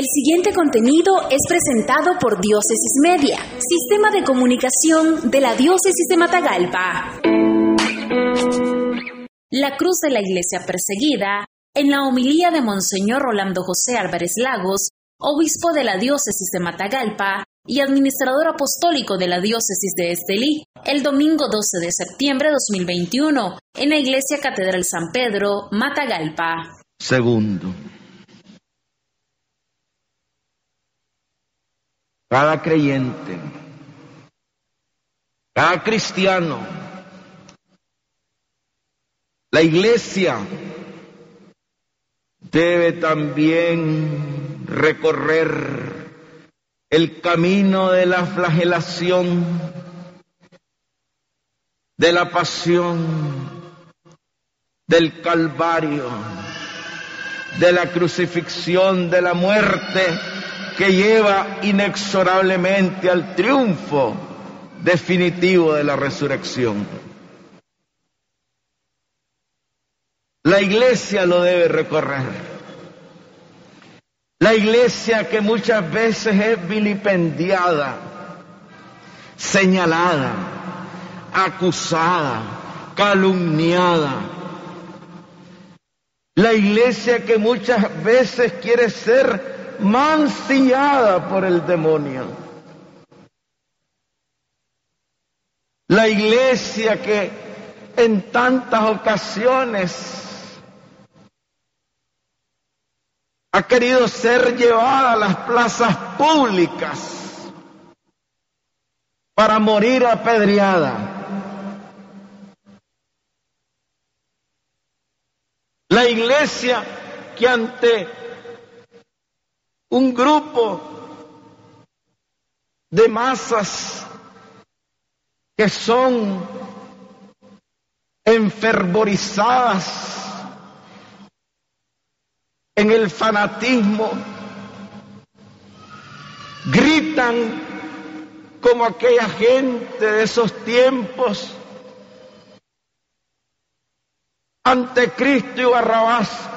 El siguiente contenido es presentado por Diócesis Media, Sistema de Comunicación de la Diócesis de Matagalpa. La cruz de la iglesia perseguida, en la homilía de Monseñor Rolando José Álvarez Lagos, obispo de la Diócesis de Matagalpa y administrador apostólico de la Diócesis de Estelí, el domingo 12 de septiembre de 2021, en la Iglesia Catedral San Pedro, Matagalpa. Segundo, cada creyente, cada cristiano, la iglesia debe también recorrer el camino de la flagelación, de la pasión, del calvario, de la crucifixión, de la muerte que lleva inexorablemente al triunfo definitivo de la resurrección. La iglesia lo debe recorrer. La iglesia que muchas veces es vilipendiada, señalada, acusada, calumniada. La iglesia que muchas veces quiere ser mancillada por el demonio. La iglesia que en tantas ocasiones ha querido ser llevada a las plazas públicas para morir apedreada. La iglesia que ante un grupo de masas que son enfervorizadas en el fanatismo, gritan como aquella gente de esos tiempos ante Cristo y Barrabás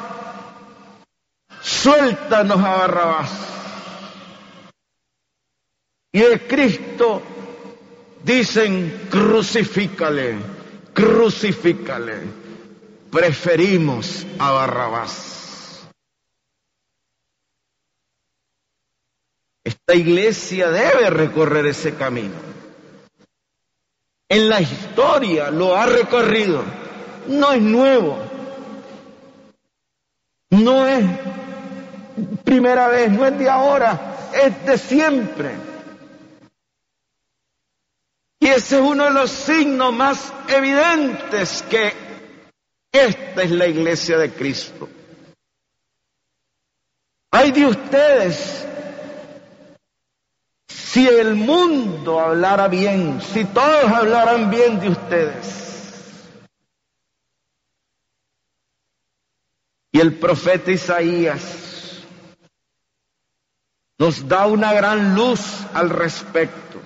suéltanos a Barrabás. Y de Cristo dicen, crucifícale, crucifícale. Preferimos a Barrabás. Esta iglesia debe recorrer ese camino. En la historia lo ha recorrido. No es nuevo. No es primera vez, no es de ahora, es de siempre. Y ese es uno de los signos más evidentes que esta es la iglesia de Cristo. Hay de ustedes, si el mundo hablara bien, si todos hablaran bien de ustedes. Y el profeta Isaías nos da una gran luz al respecto.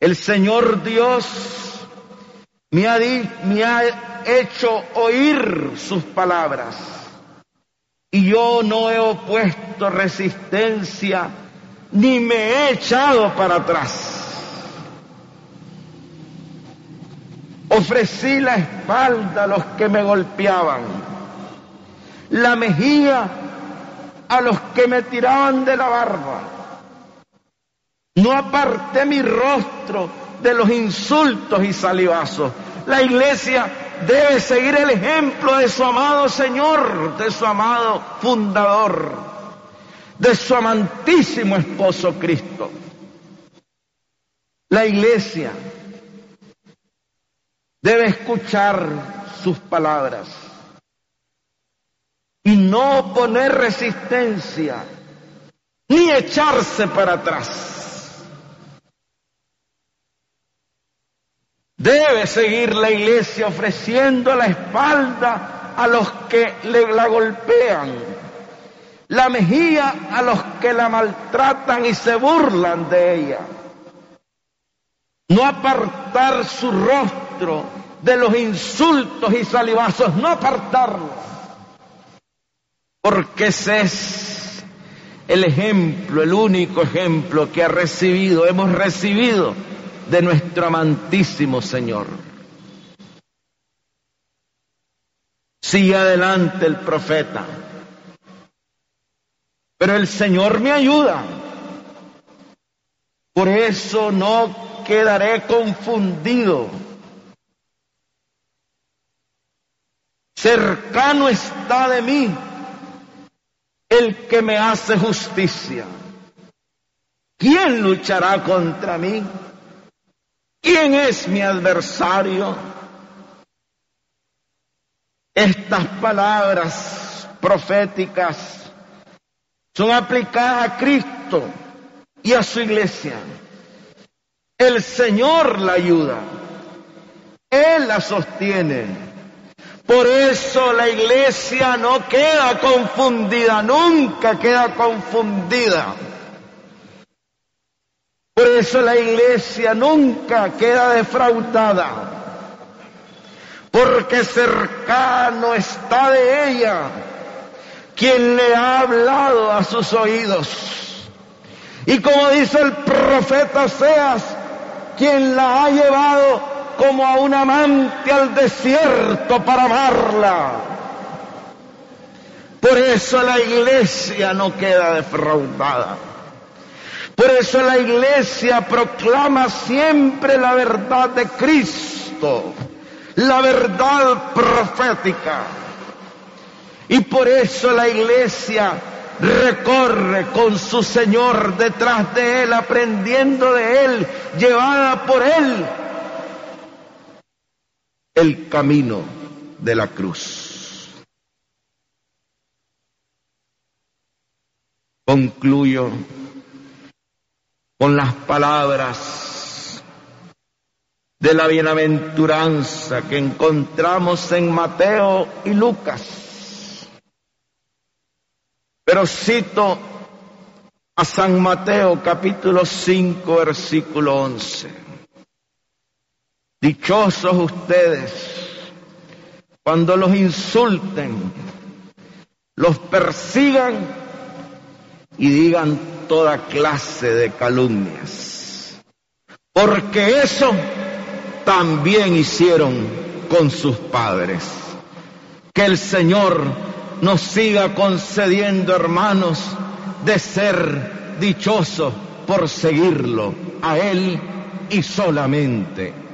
El Señor Dios me ha, hecho oír sus palabras y yo no he opuesto resistencia ni me he echado para atrás. Ofrecí la espalda a los que me golpeaban, la mejilla a los que me tiraban de la barba. No aparté mi rostro de los insultos y salivazos. La iglesia debe seguir el ejemplo de su amado Señor, de su amado fundador, de su amantísimo esposo Cristo. La iglesia debe escuchar sus palabras y no poner resistencia, ni echarse para atrás. Debe seguir la iglesia ofreciendo la espalda a los que le, la golpean, la mejilla a los que la maltratan y se burlan de ella. No apartar su rostro de los insultos y salivazos, no apartarlo porque ese es el ejemplo, el único ejemplo que ha recibido, hemos recibido de nuestro amantísimo Señor. Sigue adelante el profeta. Pero el Señor me ayuda. Por eso no quedaré confundido. Cercano está de mí el que me hace justicia. ¿Quién luchará contra mí? ¿Quién es mi adversario? Estas palabras proféticas son aplicadas a Cristo y a su iglesia. El Señor la ayuda. Él la sostiene. Por eso la iglesia no queda confundida, nunca queda confundida. Por eso la iglesia nunca queda defraudada, porque cercano está de ella quien le ha hablado a sus oídos. Y como dice el profeta Seas, quien la ha llevado como a un amante al desierto para amarla. Por eso la iglesia no queda defraudada. Por eso la iglesia proclama siempre la verdad de Cristo, la verdad profética. Y por eso la iglesia recorre con su Señor detrás de Él, aprendiendo de Él, llevada por Él el camino de la cruz. Concluyo con las palabras de la bienaventuranza que encontramos en Mateo y Lucas. Pero cito a San Mateo capítulo 5 versículo 11. Dichosos ustedes cuando los insulten, los persigan y digan toda clase de calumnias. Porque eso también hicieron con sus padres. Que el Señor nos siga concediendo, hermanos, de ser dichosos por seguirlo a Él y solamente